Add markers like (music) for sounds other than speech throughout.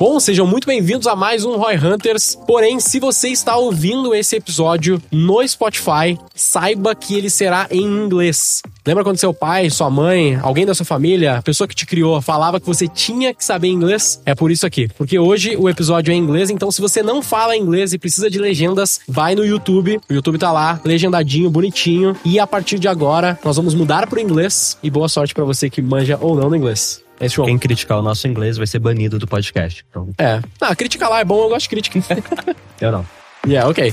Bom, sejam muito bem-vindos a mais um Roy Hunters. Porém, se você está ouvindo esse episódio no Spotify, saiba que ele será em inglês. Lembra quando seu pai, sua mãe, alguém da sua família, a pessoa que te criou, falava que você tinha que saber inglês? É por isso aqui. Porque hoje o episódio é em inglês, então se você não fala inglês e precisa de legendas, vai no YouTube. O YouTube tá lá, legendadinho, bonitinho. E a partir de agora, nós vamos mudar pro inglês. E boa sorte para você que manja ou não no inglês. É isso, João. Quem criticar o nosso inglês vai ser banido do podcast. Então, É. Ah, crítica lá é bom, eu gosto de crítica. (laughs) eu não. yeah, ok.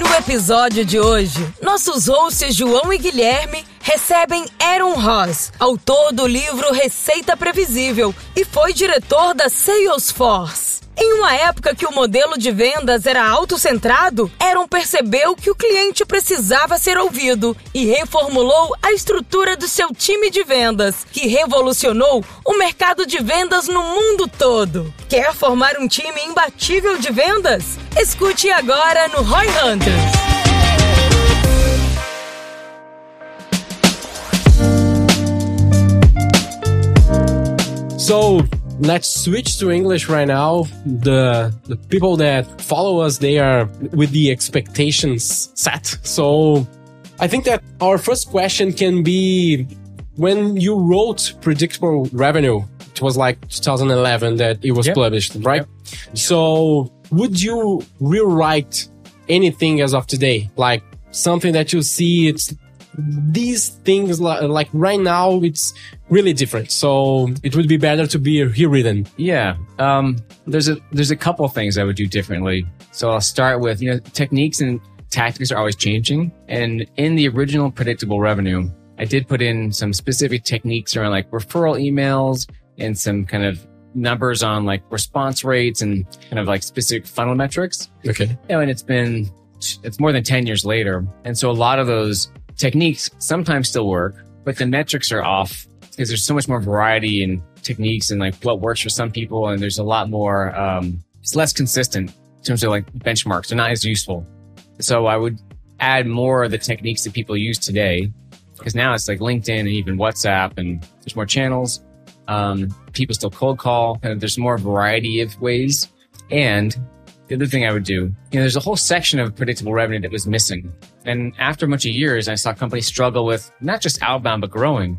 No episódio de hoje, nossos hosts João e Guilherme recebem Aaron Ross, autor do livro Receita Previsível e foi diretor da Salesforce. Em uma época que o modelo de vendas era autocentrado, Aaron percebeu que o cliente precisava ser ouvido e reformulou a estrutura do seu time de vendas, que revolucionou o mercado de vendas no mundo todo. Quer formar um time imbatível de vendas? Escute agora no Roy Hunters. So let's switch to English right now. The the people that follow us, they are with the expectations set. So I think that our first question can be when you wrote predictable revenue, it was like 2011 that it was Yep. published, right? So would you rewrite anything as of today? Like something that you see it's these things like, like right now it's really different. So it would be better to be rewritten. Yeah. Um, there's a there's a couple things I would do differently. So I'll start with you know techniques and tactics are always changing. And in the original predictable revenue, I did put in some specific techniques around like referral emails and some kind of numbers on like response rates and kind of like specific funnel metrics. Okay. You know, and it's been it's more than 10 years later. And so a lot of those techniques sometimes still work, but the metrics are off because there's so much more variety in techniques and like what works for some people. And there's a lot more, um, it's less consistent in terms of like benchmarks. They're not as useful. So I would add more of the techniques that people use today because now it's like LinkedIn and even WhatsApp and there's more channels. Um, people still cold call and there's more variety of ways. And the other thing I would do, you know, there's a whole section of predictable revenue that was missing. And after a bunch of years, I saw companies struggle with not just outbound, but growing.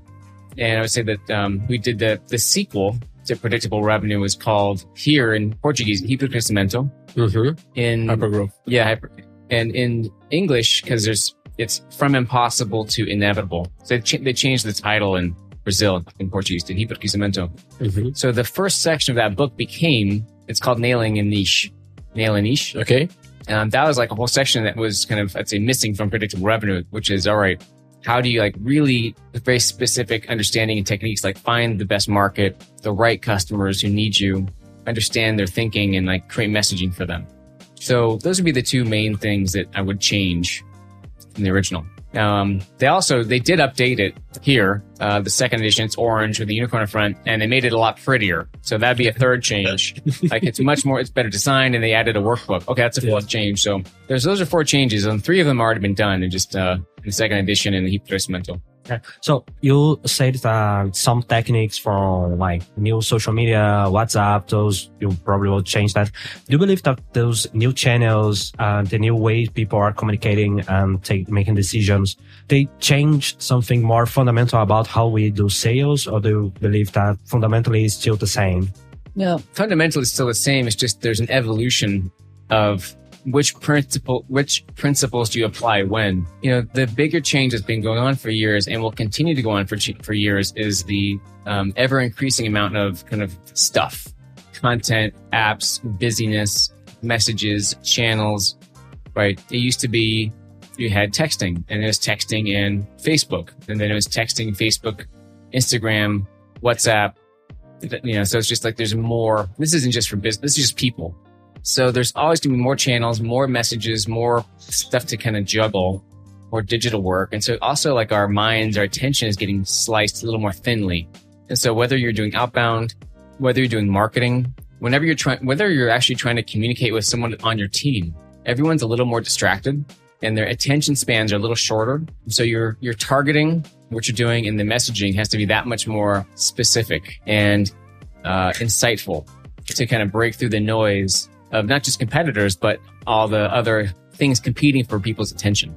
And I would say that um, we did the, the sequel to predictable revenue was called here in Portuguese, Hipercrescimento. Mm-hmm. In Hypergrowth. yeah, hyper, and in English, because there's it's from impossible to inevitable. So they, ch- they changed the title in Brazil in Portuguese to Hipercrescimento. Mm-hmm. So the first section of that book became it's called Nailing a Niche. Nail a niche. Okay. Um, that was like a whole section that was kind of, I'd say, missing from predictable revenue, which is all right. How do you like really with very specific understanding and techniques, like find the best market, the right customers who need you, understand their thinking and like create messaging for them. So those would be the two main things that I would change from the original. Um, they also, they did update it here. Uh, the second edition, it's orange with the unicorn in front and they made it a lot prettier. So that'd be a third change. (laughs) like it's much more, it's better designed and they added a workbook. Okay. That's a fourth change. So there's, those are four changes and three of them already been done and just, uh, in the second edition in the heap mental. Okay. So you said that some techniques from like new social media, WhatsApp, those you probably will change that. Do you believe that those new channels and the new ways people are communicating and take, making decisions, they change something more fundamental about how we do sales or do you believe that fundamentally is still the same? No, fundamentally it's still the same. It's just there's an evolution of which principle, which principles do you apply when? You know, the bigger change that's been going on for years and will continue to go on for for years is the um, ever increasing amount of kind of stuff, content, apps, busyness, messages, channels. Right? It used to be you had texting, and it was texting in Facebook, and then it was texting Facebook, Instagram, WhatsApp, you know, so it's just like there's more. This isn't just for business. This is just people. So there's always going to be more channels, more messages, more stuff to kind of juggle, more digital work. And so also like our minds, our attention is getting sliced a little more thinly. And so whether you're doing outbound, whether you're doing marketing, whenever you're trying, whether you're actually trying to communicate with someone on your team, everyone's a little more distracted and their attention spans are a little shorter. So you're, you're targeting what you're doing and the messaging has to be that much more specific and, uh, insightful to kind of break through the noise of not just competitors, but all the other things competing for people's attention.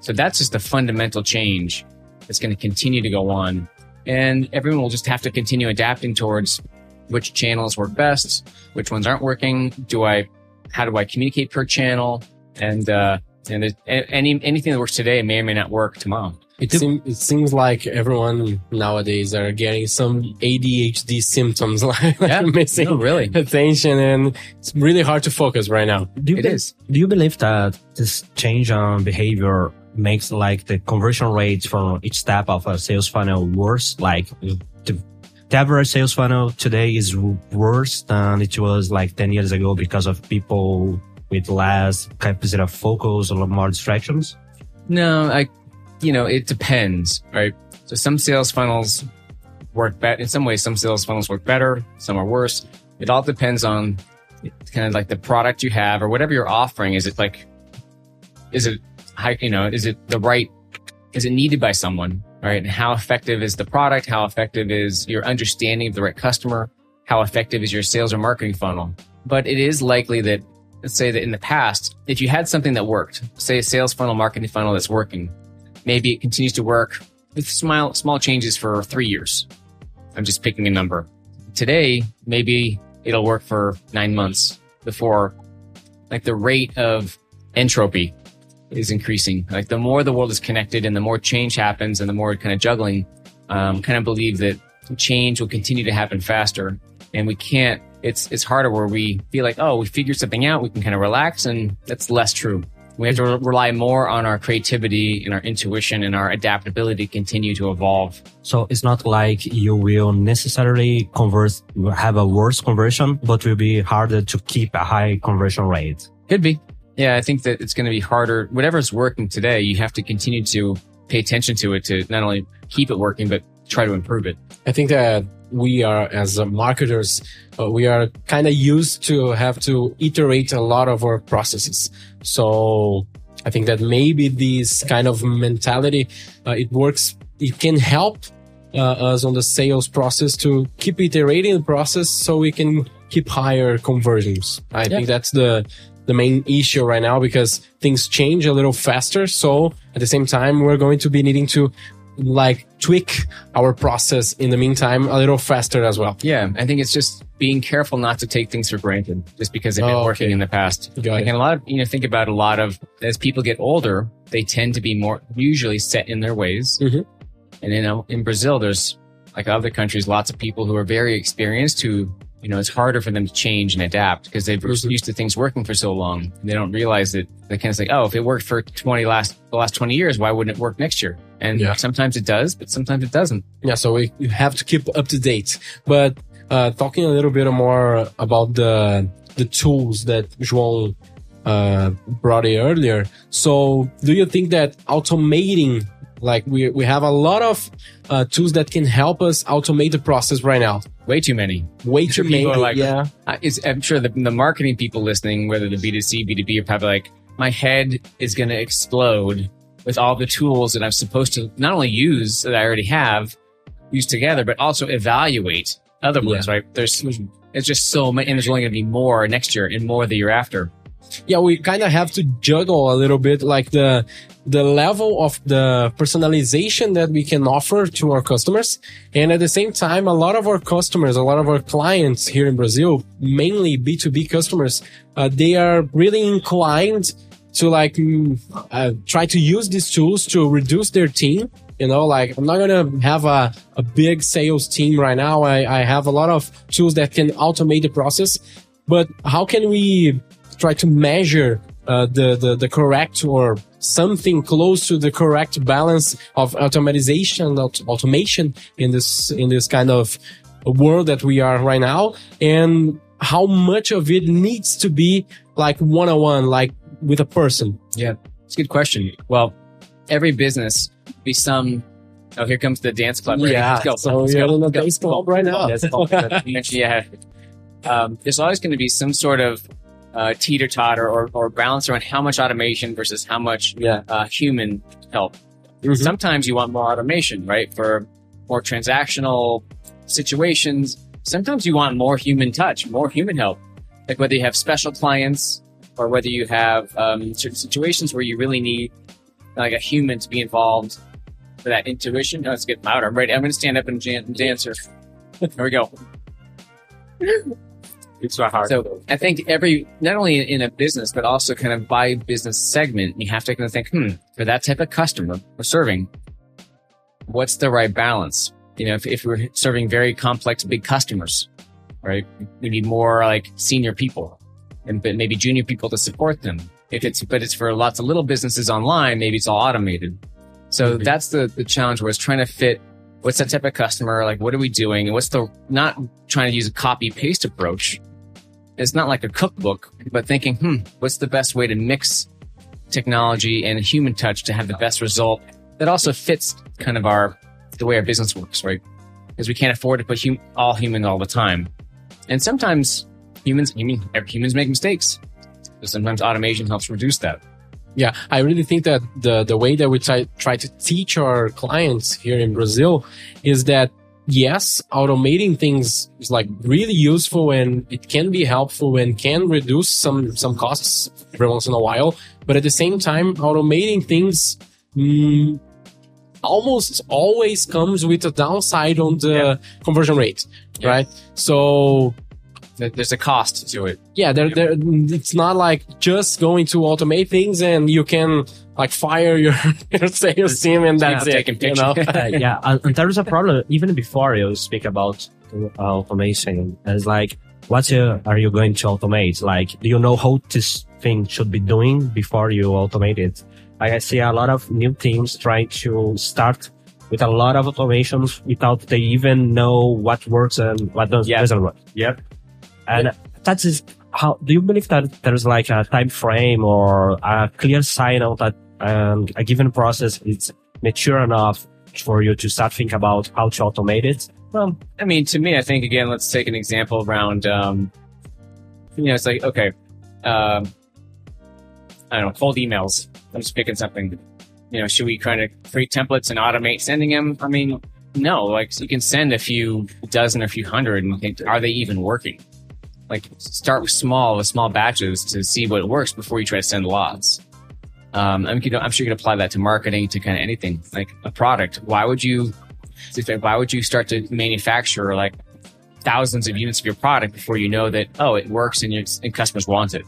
So that's just a fundamental change that's going to continue to go on. And everyone will just have to continue adapting towards which channels work best, which ones aren't working. Do I, how do I communicate per channel? And, uh, and any, anything that works today may or may not work tomorrow. It, seem, it seems like everyone nowadays are getting some ADHD symptoms, (laughs) like Yeah. missing No, really. attention, and it's really hard to focus right now. Do you It be- is. Do you believe that this change on behavior makes like the conversion rates from each step of a sales funnel worse? Like the, the average sales funnel today is worse than it was like 10 years ago because of people with less capacity of focus or more distractions? No, I, you know, it depends, right? So some sales funnels work better. In some ways, some sales funnels work better. Some are worse. It all depends on kind of like the product you have or whatever you're offering. Is it like, is it high, you know, is it the right, is it needed by someone, right? And how effective is the product? How effective is your understanding of the right customer? How effective is your sales or marketing funnel? But it is likely that let's say that in the past, if you had something that worked, say a sales funnel, marketing funnel that's working, maybe it continues to work with small, small changes for three years. I'm just picking a number. Today, maybe it'll work for nine months before like the rate of entropy is increasing. Like the more the world is connected and the more change happens and the more kind of juggling, um, kind of believe that change will continue to happen faster and we can't it's it's harder where we feel like oh we figured something out we can kind of relax and that's less true we have to re- rely more on our creativity and our intuition and our adaptability to continue to evolve. So it's not like you will necessarily convert, have a worse conversion, but will be harder to keep a high conversion rate. could be. Yeah i think that it's going to be harder. Whatever's working today you have to continue to pay attention to it to not only keep it working but try to improve it. I think that we are, as uh, marketers, uh, we are kind of used to have to iterate a lot of our processes. So I think that maybe this kind of mentality, uh, it works, it can help uh, us on the sales process to keep iterating the process so we can keep higher conversions. I think that's the, the main issue right now because things change a little faster. So at the same time, we're going to be needing to like tweak our process in the meantime a little faster as well. Yeah, I think it's just being careful not to take things for granted just because they've been Oh, working okay. in the past. Got Like, it. and a lot of, you know, think about a lot of, as people get older, they tend to be more usually set in their ways. Mhm. And you know, in Brazil, there's like other countries, lots of people who are very experienced who, you know, it's harder for them to change and adapt because they've Mhm. used to things working for so long. And they don't realize that they kind of say, oh, if it worked for 20 last, the last 20 years, why wouldn't it work next year? And Yeah. sometimes it does, but sometimes it doesn't. Yeah, so we you have to keep up to date. But uh, talking a little bit more about the the tools that João uh, brought in earlier. So, do you think that automating, like we we have a lot of uh, tools that can help us automate the process right now? Way too many. Way too many. like- yeah. Uh, I'm sure the, the marketing people listening, whether the B2C, B2B, are probably like, my head is going to explode with all the tools that I'm supposed to not only use that I already have, use together, but also evaluate other ones, right? There's, it's just so many, and there's only going to be more next year and more the year after. yeah, we kind of have to juggle a little bit like the the level of the personalization that we can offer to our customers. And at the same time, a lot of our customers, a lot of our clients here in Brazil, mainly B2B customers, uh, they are really inclined to like mm, uh, try to use these tools to reduce their team. You know, like I'm not gonna have a, a big sales team right now. I, I have a lot of tools that can automate the process, but how can we try to measure uh, the, the the correct or something close to the correct balance of automatization, aut- automation in this in this kind of world that we are right now, and how much of it needs to be like one on one, like with a person. Yeah. It's a good question. Well, every business be some, oh, here comes the dance club. Right? Yeah, Let's go. so Let's you're go. in the go. dance club right now. Yes, you mentioned, yeah. um, there's always going to be some sort of uh, teeter totter or, or balance around how much automation versus how much Yeah. uh, human help. Mhm. Sometimes you want more automation, right? For more transactional situations. Sometimes you want more human touch, more human help. Like whether you have special clients or whether you have um, certain situations where you really need like a human to be involved for that intuition. Oh, let's get louder. I'm ready. I'm going to stand up and jan- dance (laughs) here. There we go. It's not hard. So I think every, not only in a business, but also kind of by business segment, you have to kind of think, hmm, for that type of customer we're serving, what's the right balance? You know, if, if we're serving very complex, big customers, right? We need more like senior people and but maybe junior people to support them. If it's, but it's for lots of little businesses online, maybe it's all automated. So Mhm. that's the, the challenge where it's trying to fit what's that type of customer? Like, what are we doing? And what's the, not trying to use a copy paste approach. It's not like a cookbook, but thinking, hmm, what's the best way to mix technology and human touch to have the best result that also fits kind of our, the way our business works, right? Because we can't afford to put hum- all human all the time. And sometimes humans, humans make mistakes. So sometimes automation helps reduce that. Yeah, I really think that the the way that we try try to teach our clients here in Brazil is that yes, automating things is like really useful and it can be helpful and can reduce some some costs every once in a while, but at the same time, automating things mm, almost always comes with a downside on the conversion rate, Yeah. right? So There's a cost to it. yeah, there, there, it's not like just going to automate things and you can like fire your, (laughs) your sales team and that's Yeah, it. taking You know? (laughs) yeah, and, there is a problem even before you speak about uh, automation. It's like, what are you going to automate? Like, do you know how this thing should be doing before you automate it? Like, I see a lot of new teams trying to start with a lot of automations without they even know what works and what does, Yeah. doesn't work. Yep. And that is how, do you believe that there's like a time frame or a clear signal that um, a given process is mature enough for you to start thinking about how to automate it? Well, I mean, to me, I think again, let's take an example around, um, you know, it's like, okay, um, I don't know, cold emails. I'm just picking something. You know, should we kind of create templates and automate sending them? I mean, no, like you can send a few dozen or a few hundred and think, are they even working? Like start with small, with small batches to see what works before you try to send lots. Um, I'm, you know, I'm sure you can apply that to marketing, to kind of anything like a product. Why would you why would you start to manufacture like thousands of units of your product before you know that oh it works and and customers want it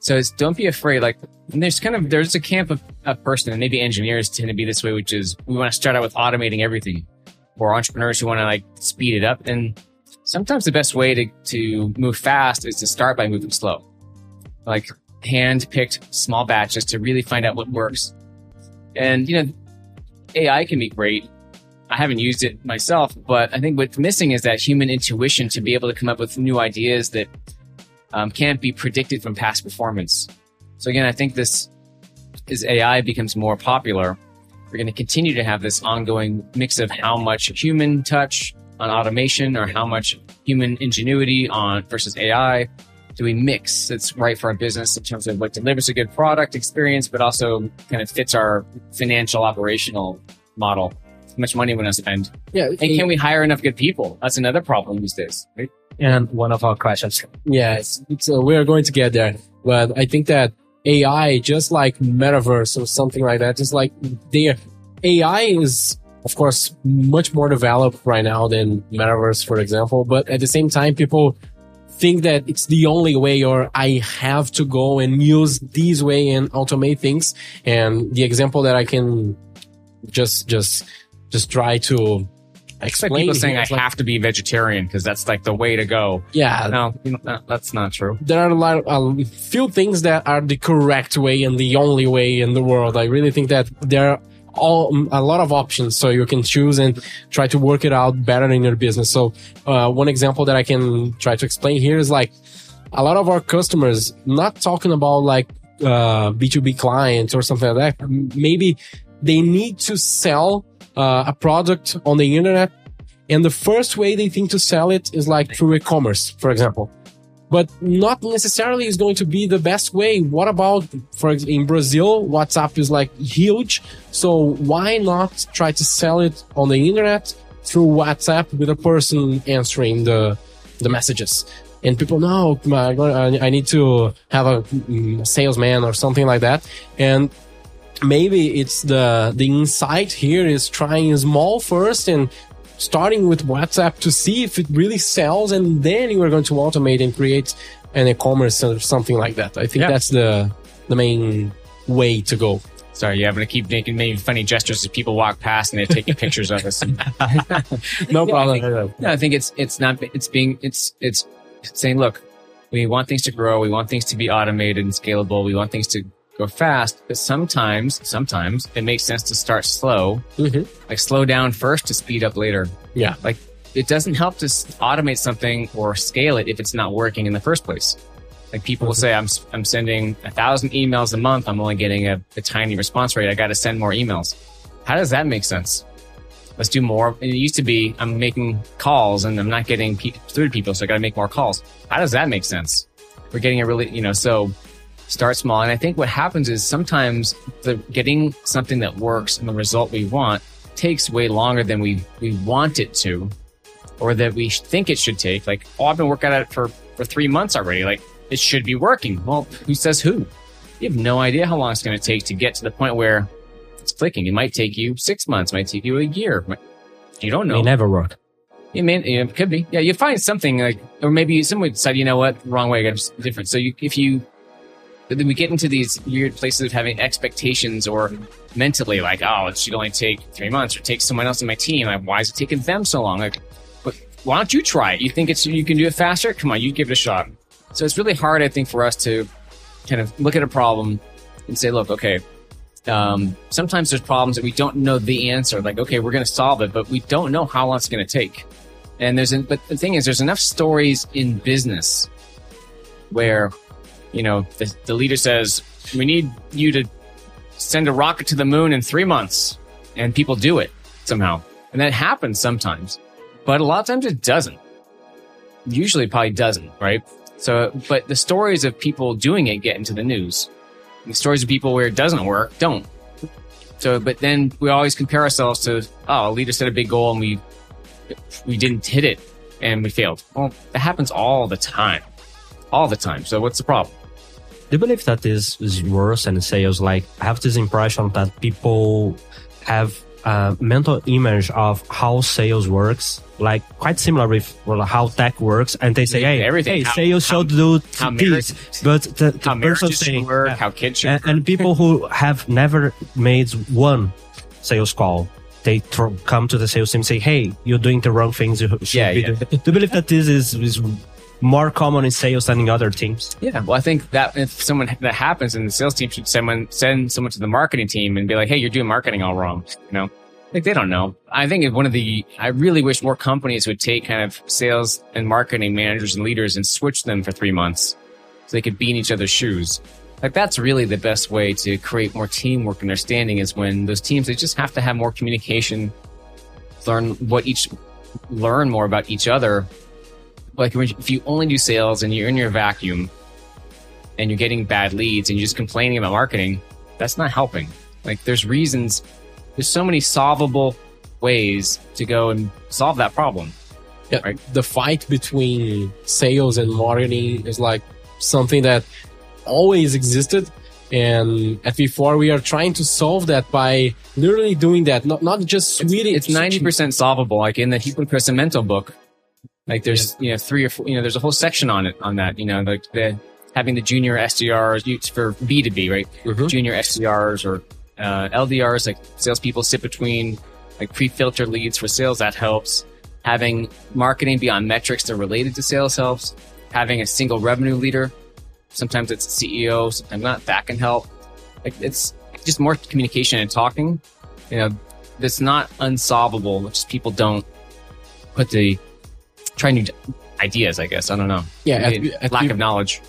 so it's don't be afraid like and there's kind of there's a camp of a person and maybe engineers tend to be this way which is we want to start out with automating everything or entrepreneurs who want to like speed it up and sometimes the best way to to move fast is to start by moving slow. Like hand picked small batches to really find out what works. And you know ai can be great. I haven't used it myself, but I think what's missing is that human intuition to be able to come up with new ideas that um, can't be predicted from past performance. So again, I think this as AI becomes more popular, we're going to continue to have this ongoing mix of how much human touch on automation or how much human ingenuity on versus AI do we mix that's right for our business in terms of what delivers a good product experience, but also kind of fits our financial operational model how much money we want to spend. Yeah. And can we hire enough good people? That's another problem these days. Right? And one of our questions. Yes. it's, uh, we're going to get there. But I think that AI, just like metaverse or something like that, just like their AI is, of course, much more developed right now than metaverse, for example. But at the same time, people think that it's the only way or I have to go and use this way and automate things. And the example that I can just, just, just try to It's like explain. people saying I like- have to be vegetarian because that's like the way to go. yeah, No, you know, that's not true. there are a lot of, a few things that are the correct way and the only way in the world. I really think that there are all a lot of options so you can choose and try to work it out better in your business. So uh, one example that I can try to explain here is like a lot of our customers not talking about like uh, B2B clients or something like that. Maybe they need to sell uh, a product on the internet And the first way they think to sell it is like through e-commerce, for example. But not necessarily is going to be the best way. What about, for ex- in Brazil, WhatsApp is like huge. So why not try to sell it on the internet through WhatsApp with a person answering the, the messages? And people know I need to have a mm, salesman or something like that. And maybe it's the the insight here is trying small first and starting with WhatsApp to see if it really sells, and then you are going to automate and create an e-commerce or something like that. I think Yeah. that's the the main way to go. Sorry, yeah, I'm gonna keep making maybe funny gestures as people walk past and they're taking pictures of us. (laughs) No problem. No, I think it's it's not it's being it's it's saying, look, we want things to grow, we want things to be automated and scalable, we want things to go fast, but sometimes sometimes it makes sense to start slow, Mhm. like slow down first to speed up later. Yeah. Like it doesn't help to automate something or scale it if it's not working in the first place. Like people will say, I'm, I'm sending a thousand emails a month. I'm only getting a, a tiny response rate. I got to send more emails. How does that make sense? Let's do more. It used to be I'm making calls and I'm not getting pe- through to people. So I got to make more calls. How does that make sense? We're getting a really, you know, so start small. And I think what happens is sometimes the getting something that works and the result we want takes way longer than we, we want it to or that we think it should take. Like, oh, I've been working at it for, for three months already. Like, it should be working. Well, who says who? You have no idea how long it's going to take to get to the point where it's clicking. It might take you six months, might take you a year. You don't know. May never work. It may, it could be. Yeah, you find something like, or maybe someone decide, you know what, wrong way, I got different. So you, if you, then we get into these weird places of having expectations or mentally like, oh, it should only take three months or take someone else in my team. Like, why is it taking them so long? Like, but why don't you try it? You think it's, you can do it faster? Come on, you give it a shot. So it's really hard, I think, for us to kind of look at a problem and say, look, okay, um, sometimes there's problems that we don't know the answer. Like, okay, we're going to solve it, but we don't know how long it's going to take. And there's, but the thing is, there's enough stories in business where, you know, the, the leader says, we need you to send a rocket to the moon in three months. And people do it somehow. And that happens sometimes, but a lot of times it doesn't. Usually it probably doesn't, right? So, but the stories of people doing it get into the news. And the stories of people where it doesn't work don't. So, but then we always compare ourselves to, oh, a leader set a big goal and we, we didn't hit it and we failed. Well, that happens all the time. All the time. So what's the problem? Do you believe that this is worse in sales? Like, I have this impression that people have a mental image of how sales works, like quite similar with well, how tech works, and they say, "Hey, Everything. hey, How- sales how- should do how this," marriage- but the, the How person saying, work, uh, how kids should and, and people who have never made one sales call, they come to the sales team and say, "Hey, you're doing the wrong things. You should Yeah, be yeah. doing-" Do you believe that this is, is more common in sales than in other teams? Yeah, well, I think that if someone that happens, in the sales team should someone send someone to the marketing team and be like, "Hey, you're doing marketing all wrong." You know, like they don't know. I think one of the I really wish more companies would take kind of sales and marketing managers and leaders and switch them for three months, so they could be in each other's shoes. Like that's really the best way to create more teamwork and understanding is when those teams they just have to have more communication, learn what each, learn more about each other. Like if you only do sales and you're in your vacuum, and you're getting bad leads and you're just complaining about marketing, that's not helping. Like there's reasons, there's so many solvable ways to go and solve that problem. Yeah, Right. the fight between sales and marketing is like something that always existed. And at V4, we are trying to solve that by literally doing that, not, not just switching. It's ninety percent solvable. Like in the Hipercrescimento book, like there's you know three or four, you know there's a whole section on it on that. You know like the having the junior SDRs for B two B, right? Mhm. Junior SDRs or uh, LDRs, like salespeople sit between like pre-filtered leads for sales. That helps. Having marketing beyond metrics that are related to sales helps. Having a single revenue leader, sometimes it's CEO, sometimes not. That can help. Like it's just more communication and talking. You know, that's not unsolvable. It's just people don't put the try new ideas. I guess I don't know. Yeah, at- lack of knowledge.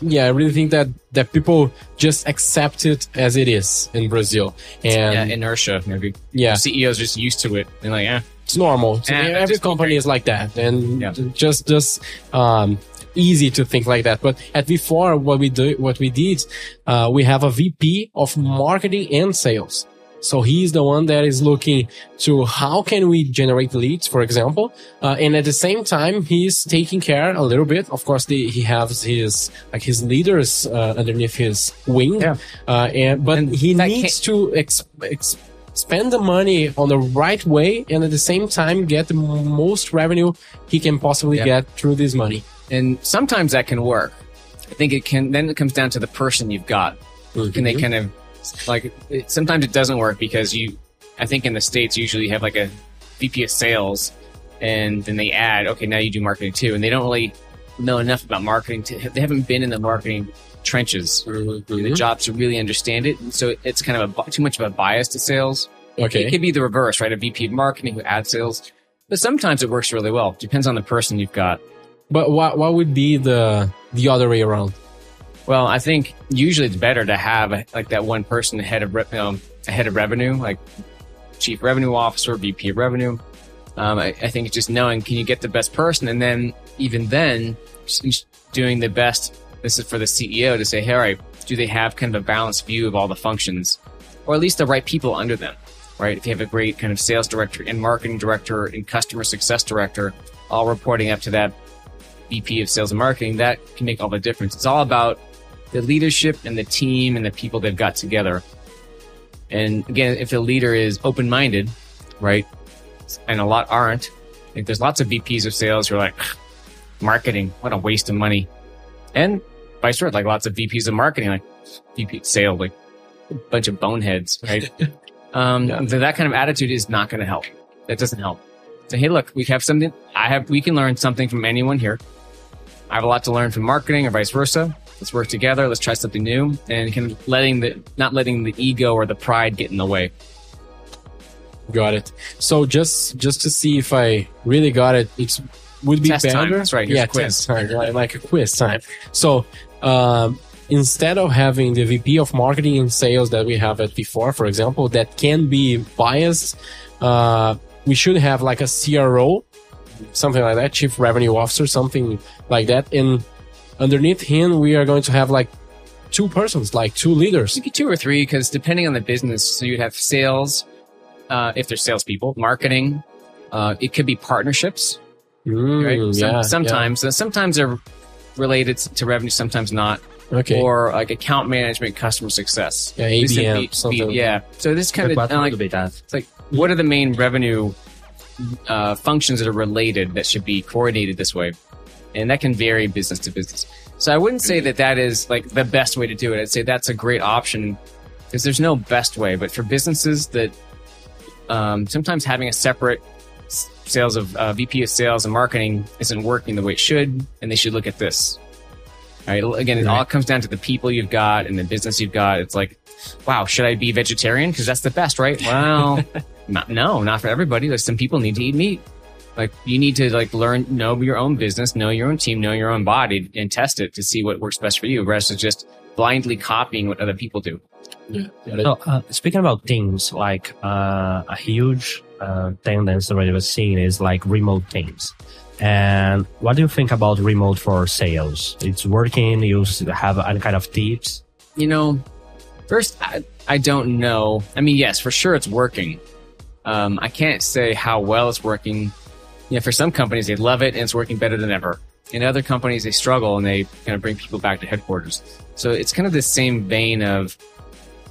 yeah, I really think that, that people just accept it as it is in Brazil. Yeah, And inertia. Maybe yeah, CEOs are just used to it. They're like, eh, it's normal. So Yeah, every company is like that, and Yeah. just just um, easy to think like that. But at V4, what we do, what we did, uh, we have a VP of marketing and sales. So he's the one that is looking to how can we generate leads, for example, uh, and at the same time he's taking care a little bit. Of course, the, he has his like his leaders uh, underneath his wing, Yeah. uh, and but And he needs to ex- ex- spend the money on the right way, and at the same time get the most revenue he can possibly Yeah. get through this money. And sometimes that can work. I think it can, then it comes down to the person you've got. Can they kind of, like, it, sometimes it doesn't work because you, I think in the States, usually you have like a VP of sales and then they add, okay, now you do marketing too. And they don't really know enough about marketing. To, they haven't been in the marketing trenches, mm-hmm. the job to really understand it. So it's kind of a, too much of a bias to sales. Okay, it could be the reverse, right? A VP of marketing who adds sales. But sometimes it works really well. Depends on the person you've got. But what what would be the the other way around? Well, I think usually it's better to have like that one person head of re- head of revenue, like chief revenue officer, VP of revenue. Um, I, I think just knowing can you get the best person, and then even then doing the best. This is for the CEO to say, hey, all right, do they have kind of a balanced view of all the functions, or at least the right people under them, right? If you have a great kind of sales director and marketing director and customer success director, all reporting up to that VP of sales and marketing, that can make all the difference. It's all about the leadership and the team and the people they've got together. And again, if the leader is open minded, right? And a lot aren't. Like there's lots of VPs of sales who are like, marketing, what a waste of money. And vice versa, like lots of VPs of marketing, like VP sale, like a bunch of boneheads, right? (laughs) um, Yeah. so that kind of attitude is not going to help. That doesn't help. So, hey, look, we have something. I have, we can learn something from anyone here. I have a lot to learn from marketing or vice versa. Let's work together. Let's try something new and kind of letting the, not letting the ego or the pride get in the way. Got it. So just just to see if I really got it, it would be Test better. time. That's right. Here's Yeah, a quiz. time, right, like a quiz time. So um, instead of having the VP of marketing and sales that we have at V4, for example, that can be biased, uh, we should have like a CRO, something like that, chief revenue officer, something like that. And underneath him, we are going to have like two persons, like two leaders. Maybe two or three, because depending on the business, so you'd have sales, uh, if there's salespeople, marketing, uh, it could be partnerships, Mm, right? Some- yeah, sometimes, uh, sometimes they're related to revenue, sometimes not. Okay. or like account management, customer success. yeah, ABM, be- something. be- yeah. So this kind of like be that? It's like, what are the main revenue uh, functions that are related that should be coordinated this way? And that can vary business to business. So I wouldn't say that that is like the best way to do it. I'd say that's a great option because there's no best way. But for businesses that um, sometimes having a separate sales of uh, VP of sales and marketing isn't working the way it should, and they should look at this. All right. Again, it all comes down to the people you've got and the business you've got. It's like, wow, should I be vegetarian? Because that's the best, right? Well, (laughs) not, no, not for everybody. There's some people need to eat meat. Like you need to like learn, know your own business, know your own team, know your own body, and test it to see what works best for you, versus just blindly copying what other people do. Got it. So, uh, speaking about teams, like uh, a huge uh, thing that's already seen is like remote teams. And what do you think about remote for sales? It's working. You have any kind of tips? You know, first, I, I don't know. I mean, yes, for sure it's working. Um, I can't say how well it's working. You know, for some companies, they love it and it's working better than ever. In other companies, they struggle and they kind of bring people back to headquarters. So it's kind of the same vein of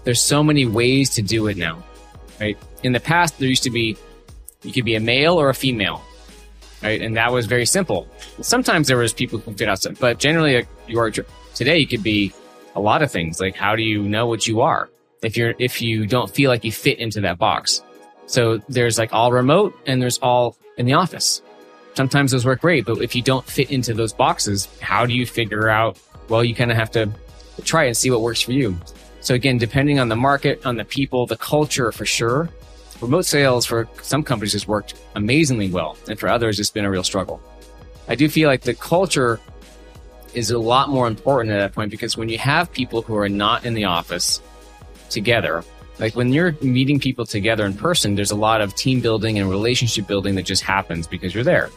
there's so many ways to do it now, right? In the past, there used to be, you could be a male or a female, right? And that was very simple. Sometimes there was people who fit outside, but generally, uh, you are today, you could be a lot of things. Like, how do you know what you are if you're if you don't feel like you fit into that box? So there's like all remote and there's all in the office. Sometimes those work great, but if you don't fit into those boxes, how do you figure out? Well, you kind of have to try and see what works for you. So again, depending on the market, on the people, the culture for sure. Remote sales for some companies has worked amazingly well, and for others, it's been a real struggle. I do feel like the culture is a lot more important at that point because when you have people who are not in the office together, Like when you're meeting people together in person, there's a lot of team building and relationship building that just happens because you're there.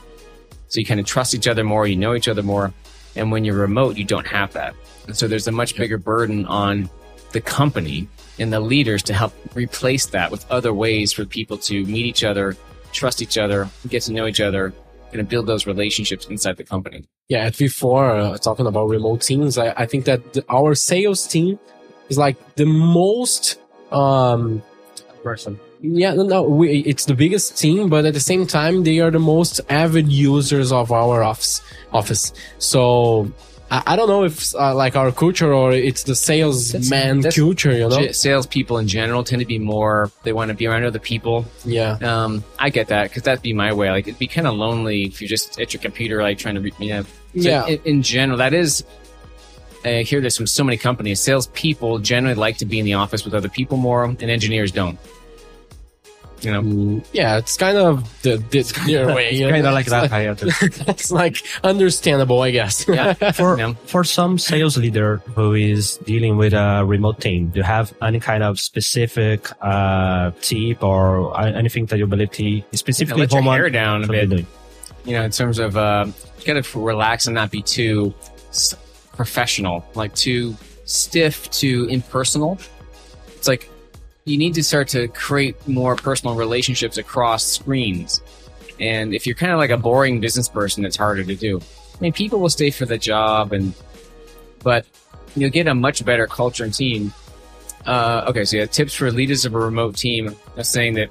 So you kind of trust each other more, you know each other more. And when you're remote, you don't have that. And so there's a much bigger burden on the company and the leaders to help replace that with other ways for people to meet each other, trust each other, get to know each other, and build those relationships inside the company. Yeah, at V4, uh, talking about remote teams, I, I think that the, our sales team is like the most, um, Person. yeah, no, no, we, it's the biggest team, but at the same time, they are the most avid users of our office. Office. So I, I don't know if uh, like our culture or it's the salesman that's- culture, you know? Ge- Salespeople in general tend to be more, they want to be around other people. Yeah. Um, I get that because that'd be my way. Like it'd be kind of lonely if you're just at your computer, like trying to, re- you know. So Yeah. In, in general, that is. I hear this from so many companies. Salespeople generally like to be in the office with other people more, and engineers don't. You know, Mm, yeah, it's kind of the, the their way. you know? Kind of like (laughs) It's that. I understand. It's like understandable, I guess. yeah. (laughs) for Yeah. for some sales leader who is dealing with a remote team, do you have any kind of specific uh, tip or uh, anything that you believe he specifically let your hair down a bit. you know, in terms of uh, you gotta relax and not be too s- professional, like too stiff, too impersonal. It's like you need to start to create more personal relationships across screens. And if you're kind of like a boring business person, it's harder to do. I mean, people will stay for the job, and but you'll get a much better culture and team. Uh, okay, so yeah, tips for leaders of a remote team. I'm saying that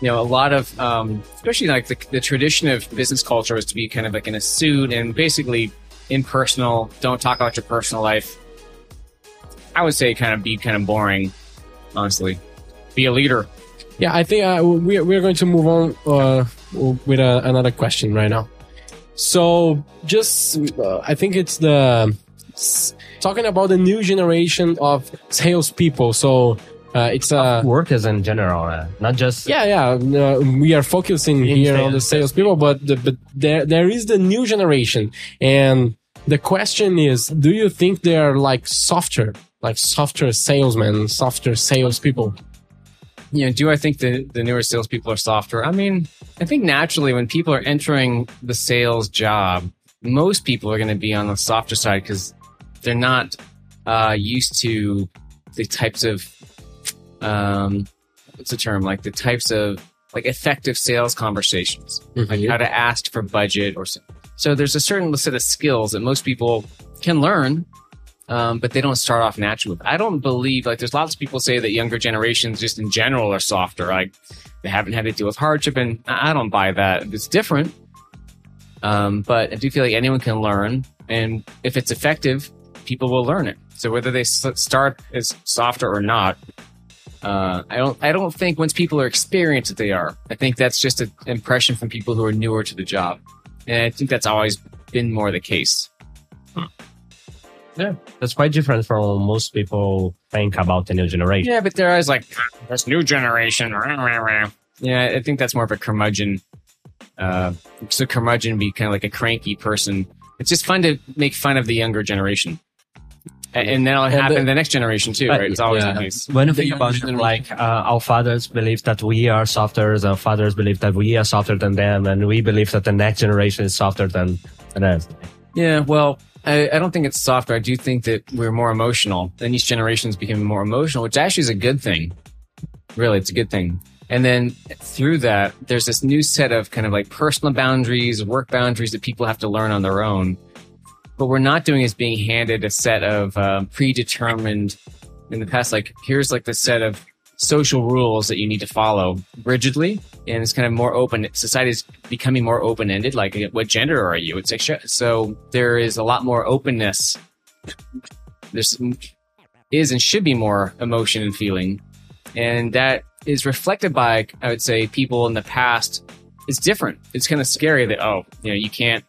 you know, a lot of, um, especially like the, the tradition of business culture is to be kind of like in a suit and basically impersonal. Don't talk about your personal life. I would say kind of be kind of boring, honestly. Be a leader. Yeah, I think uh, we're, we're going to move on uh, with uh, another question right now. So, just uh, I think it's the talking about the new generation of salespeople. So, uh, it's uh, Workers in general, uh, not just yeah, yeah. Uh, we are focusing In here on the salespeople, but the, but there there is the new generation, and the question is, do you think they are like softer, like softer salesmen, softer salespeople? You know, do I think the, the newer salespeople are softer? I mean, I think naturally when people are entering the sales job, most people are going to be on the softer side because they're not uh, used to the types of um, what's the term like the types of like effective sales conversations like how to ask for budget or so. So there's a certain set of skills that most people can learn, um, but they don't start off naturally. I don't believe like there's lots of people say that younger generations just in general are softer, like they haven't had to deal with hardship, and I don't buy that. It's different, um, but I do feel like anyone can learn, and if it's effective, people will learn it. So whether they start as softer or not, uh, I don't. I don't think once people are experienced that they are. I think that's just an impression from people who are newer to the job, and I think that's always been more the case. yeah, that's quite different from most people think about the new generation. Yeah, but they're always like this new generation. Yeah, I think that's more of a curmudgeon. Uh, so curmudgeon be kind of like a cranky person. It's just fun to make fun of the younger generation, and, and that'll And happen the- in the next generation too, right? It's always yeah. the case. When you think about it, like uh, our fathers believe that we are softer, our fathers believe that we are softer than them, and we believe that the next generation is softer than than us. Yeah, well, I, I don't think it's softer. I do think that we're more emotional. And each generation's becoming more emotional, which actually is a good thing. Really, it's a good thing. And then through that, there's this new set of kind of like personal boundaries, work boundaries that people have to learn on their own. What we're not doing is being handed a set of um, predetermined, in the past, like here's like the set of social rules that you need to follow rigidly and it's kind of more open society is becoming more open-ended like what gender are you it's like so there is a lot more openness. There's is and should be more emotion and feeling and that is reflected by i would say people in the past. It's different. It's kind of scary that oh you know you can't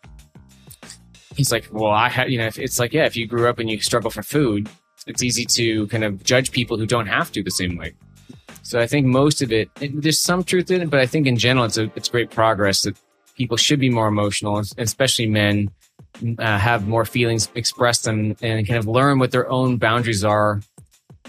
he's like well i have you know it's like yeah if you grew up and you struggle for food it's easy to kind of judge people who don't have to the same way so I think most of it, it- there's some truth in it, but I think in general, it's a, it's great progress that people should be more emotional, especially men, uh, have more feelings expressed and, and kind of learn what their own boundaries are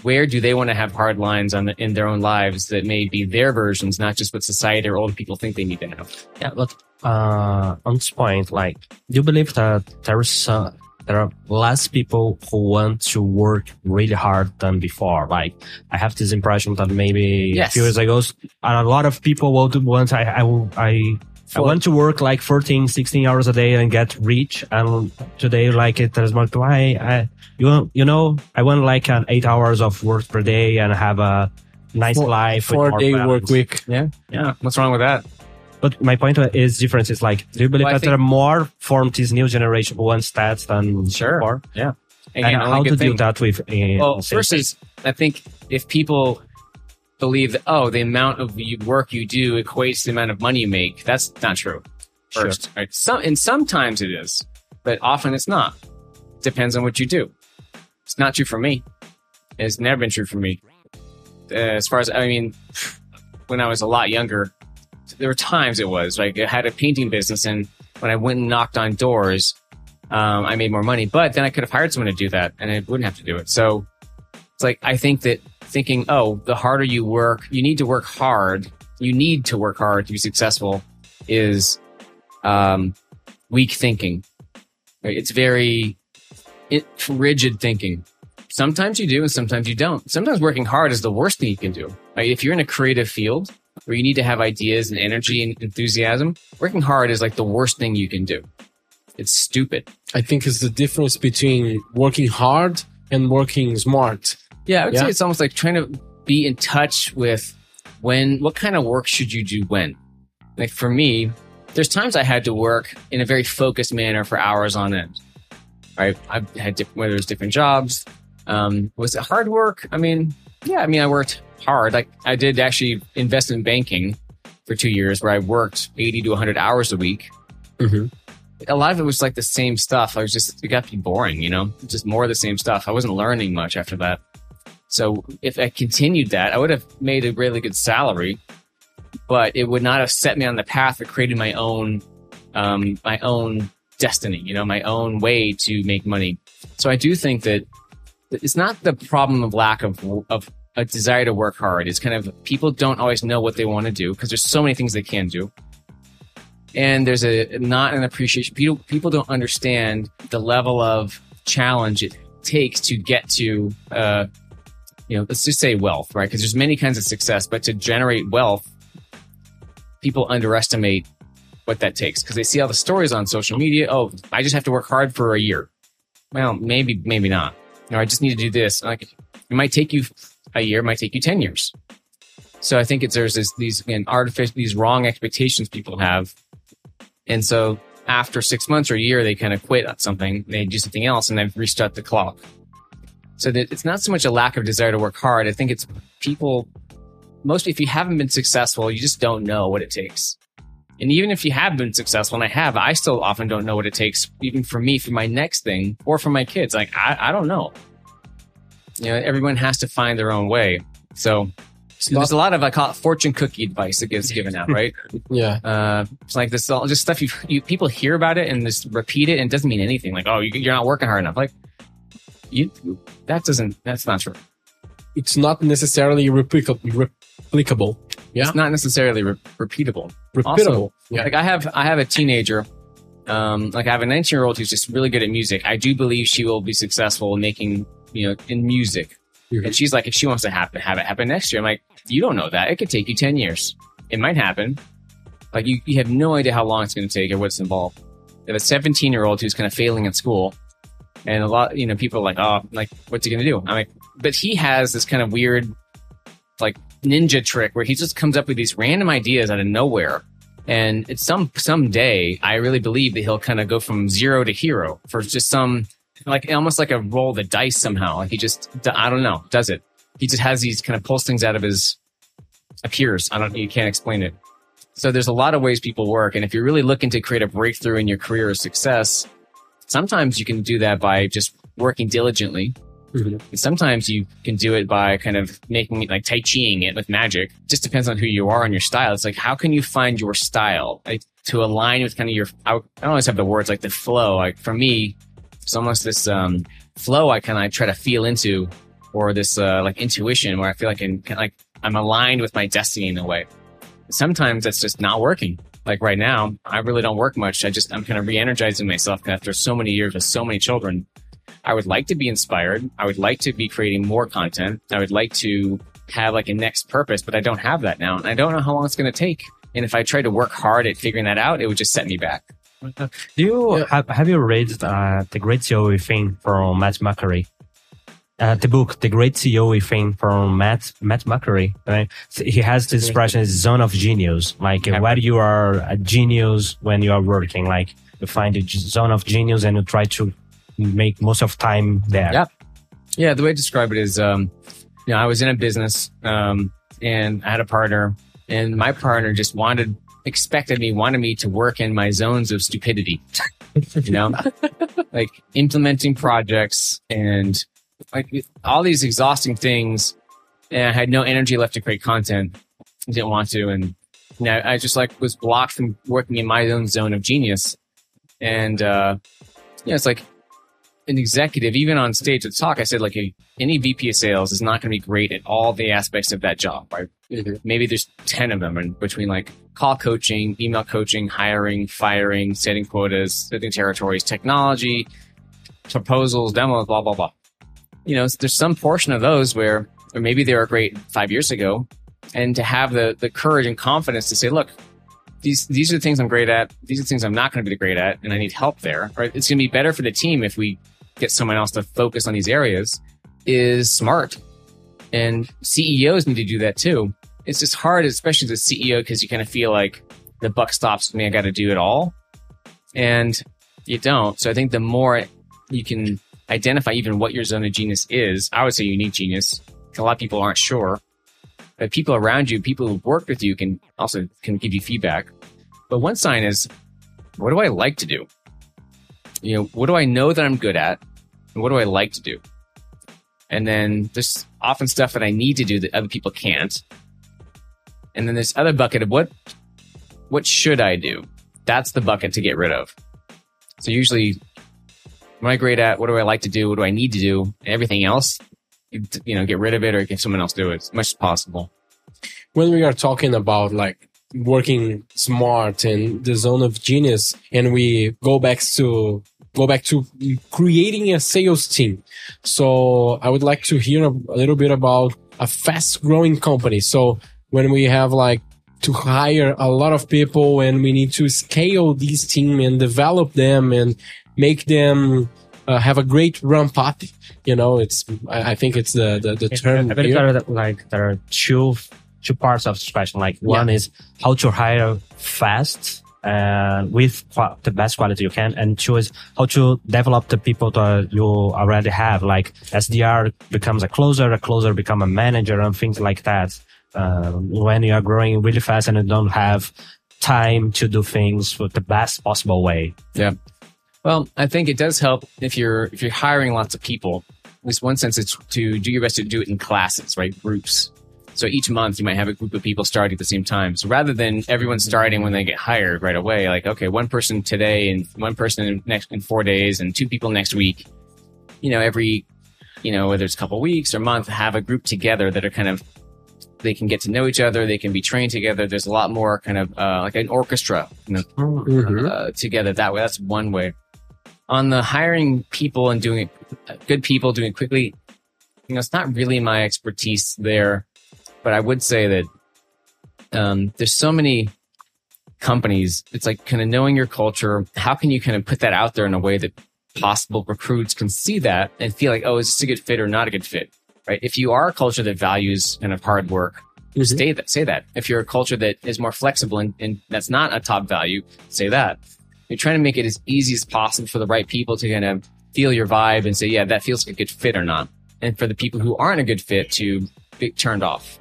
where do they want to have hard lines on the, in their own lives that may be their versions, not just what society or old people think they need to have. Yeah, but uh, on this point, like, do you believe that there is uh, there are less people who want to work really hard than before? Like, I have this impression that maybe Yes. a few years ago, a lot of people would want I I will- I. I want to work like 14, 16 hours a day and get rich. And today, like it, there's more, why, I, you, you know, I want like an eight hours of work per day and have a nice Four- life. Four more day work week. Yeah. Yeah. What's wrong with that? But my point is difference is like, do you believe Well, that there are more from this new generation want stats than Sure. before? Yeah. And only how to do that with, uh, Well, first is I think if people believe that oh the amount of work you do equates to the amount of money you make, that's not true. Sure. Right? Some and sometimes it is, but often it's not. Depends on what you do. It's not true for me. It's never been true for me. Uh, as far as I mean, when I was a lot younger, there were times it was like I had a painting business, and when I went and knocked on doors, um, I made more money. But then I could have hired someone to do that, and I wouldn't have to do it. So it's like I think that thinking, oh, the harder you work, you need to work hard. You need to work hard to be successful. Is um, weak thinking. It's very it, rigid thinking. Sometimes you do, and sometimes you don't. Sometimes working hard is the worst thing you can do. If you're in a creative field where you need to have ideas and energy and enthusiasm, working hard is like the worst thing you can do. It's stupid. I think it's the difference between working hard and working smart. Yeah, I would Yeah. say it's almost like trying to be in touch with when, what kind of work should you do when? Like for me, there's times I had to work in a very focused manner for hours on end. Right? I've had different, whether it's different jobs. Um, was it hard work? I mean, yeah, I mean, I worked hard. Like I did actually invest in banking for two years where I worked 80 to 100 hours a week. Mhm. A lot of it was like the same stuff. I was just, it got to be boring, you know, just more of the same stuff. I wasn't learning much after that. So if I continued that, I would have made a really good salary, but it would not have set me on the path of creating my own, um, my own destiny, you know, my own way to make money. So I do think that it's not the problem of lack of, of a desire to work hard. It's kind of people don't always know what they want to do because there's so many things they can do. And there's a not an appreciation. People, people don't understand the level of challenge it takes to get to, uh, you know, let's just say wealth, right? Because there's many kinds of success, but to generate wealth, people underestimate what that takes because they see all the stories on social media. Oh, I just have to work hard for a year. Well, maybe, maybe not. You know, I just need to do this. Like, it might take you a year, might take you 10 years. So I think it's, there's this, these, again, artificial, these wrong expectations people have. And so after six months or a year, they kind of quit at something, they do something else and they've restart the clock. So that it's not so much a lack of desire to work hard. I think it's people, mostly if you haven't been successful, you just don't know what it takes. And even if you have been successful, and I have, I still often don't know what it takes, even for me, for my next thing or for my kids. Like, I, I don't know. You know, everyone has to find their own way. So there's a lot of, I call it fortune cookie advice that gets given out, right? (laughs) Yeah. Uh, it's like this, all just stuff you, you, people hear about it and just repeat it and it doesn't mean anything. Like, oh, you, you're not working hard enough. Like, you, that doesn't, that's not true. It's not necessarily replica- replicable. Yeah. It's not necessarily re- repeatable. Repeatable. yeah. Like I have, I have a teenager. Um, like I have a 19 year old who's just really good at music. I do believe she will be successful in making, you know, in music. Mhm. And she's like, if she wants to happen, have it happen next year. I'm like, you don't know that. It could take you 10 years. It might happen. Like you, you have no idea how long it's going to take or what's involved. Have a 17 year old who's kind of failing at school. And a lot, you know, people are like, oh, like, what's he going to do? I'm like, but he has this kind of weird, like ninja trick where he just comes up with these random ideas out of nowhere. And it's some, someday I really believe that he'll kind of go from zero to hero for just some, like almost like a roll of the dice somehow. Like he just, I don't know, does it. He just has these kind of pulls things out of his, appears. I don't, you can't explain it. So there's a lot of ways people work. And if you're really looking to create a breakthrough in your career or success, sometimes you can do that by just working diligently. Mhm. And sometimes you can do it by kind of making it like Tai Chiing it with magic. Just depends on who you are and your style. It's like, how can you find your style like, to align with kind of your, I, I don't always have the words like the flow. Like for me, it's almost this, um, flow I kind of try to feel into or this uh, like intuition where I feel like I'm like I'm aligned with my destiny in a way. Sometimes that's just not working. Like right now, I really don't work much. I just I'm kind of re-energizing myself after so many years with so many children. I would like to be inspired. I would like to be creating more content. I would like to have like a next purpose, but I don't have that now. And I don't know how long it's going to take. And if I tried to work hard at figuring that out, it would just set me back. Do you have, have you read uh, the Great CEO thing from Matt Mochary? Uh, the book, The Great CEO thing from Matt Matt Mochary. Right? So he has this expression, zone of genius, like uh, where you are a genius when you are working. Like you find a zone of genius and you try to make most of time there. Yeah. Yeah, the way I describe it is, um, you know, I was in a business, um, and I had a partner, and my partner just wanted, expected me, wanted me to work in my zones of stupidity. you know, (laughs) like implementing projects and like all these exhausting things, and I had no energy left to create content. I didn't want to, and you know, I just like was blocked from working in my own zone of genius, and uh, yeah, it's like an executive, even on stage at talk, I said like any VP of sales is not going to be great at all the aspects of that job, right? Mm-hmm. Maybe there's 10 of them and between like call coaching, email coaching, hiring, firing, setting quotas, setting territories, technology, proposals, demos, blah, blah, blah. You know, there's some portion of those where, or maybe they were great five years ago and to have the, the courage and confidence to say, look, these these are the things I'm great at. These are the things I'm not going to be great at, and I need help there. Right? It's going to be better for the team if we get someone else to focus on these areas. Is smart, and CEOs need to do that too. It's just hard, especially as a CEO, because you kind of feel like the buck stops with me. I got to do it all, and you don't. So I think the more you can identify even what your zone of genius is, I would say unique genius. A lot of people aren't sure but people around you, people who've worked with you can also can give you feedback. But one sign is, what do I like to do? You know, what do I know that I'm good at? And what do I like to do? And then there's often stuff that I need to do that other people can't. And then this other bucket of what, what should I do? That's the bucket to get rid of. So usually, what am I great at? What do I like to do? What do I need to do? And everything else, you know, get rid of it or get someone else do it as much as possible. when we are talking about like working smart and the zone of genius and we go back to go back to creating a sales team. So i would like to hear a, a little bit about a fast growing company. So when we have like to hire a lot of people and we need to scale this team and develop them and make them uh, have a great ramp up you know it's i, I think it's the the, the term I believe there are like there are two two parts of this question. Like one is how to hire fast uh, with the best quality you can, and choose how to develop the people that you already have. Like SDR becomes a closer, a closer become a manager, and things like that. Uh, when you are growing really fast and you don't have time to do things with the best possible way. Yeah. Well, I think it does help if you're if you're hiring lots of people. At least one sense, it's to do your best to do it in classes, right? Groups. So each month you might have a group of people starting at the same time. So rather than everyone starting when they get hired right away, like okay, one person today and one person in next in four days and two people next week. You know, every you know whether it's a couple weeks or month, have a group together that are kind of they can get to know each other, they can be trained together. There's a lot more kind of uh, like an orchestra, you know, Mhm. uh, together that way. That's one way. On the hiring people and doing it, good people doing it quickly, you know, it's not really my expertise there, but I would say that um, there's so many companies. It's like kind of knowing your culture. How can you kind of put that out there in a way that possible recruits can see that and feel like, oh, is this a good fit or not a good fit? Right? If you are a culture that values kind of hard work, stay that say that. If you're a culture that is more flexible and, and that's not a top value, say that. You're trying to make it as easy as possible for the right people to kind of feel your vibe and say, yeah, that feels like a good fit or not. And for the people who aren't a good fit to be turned off.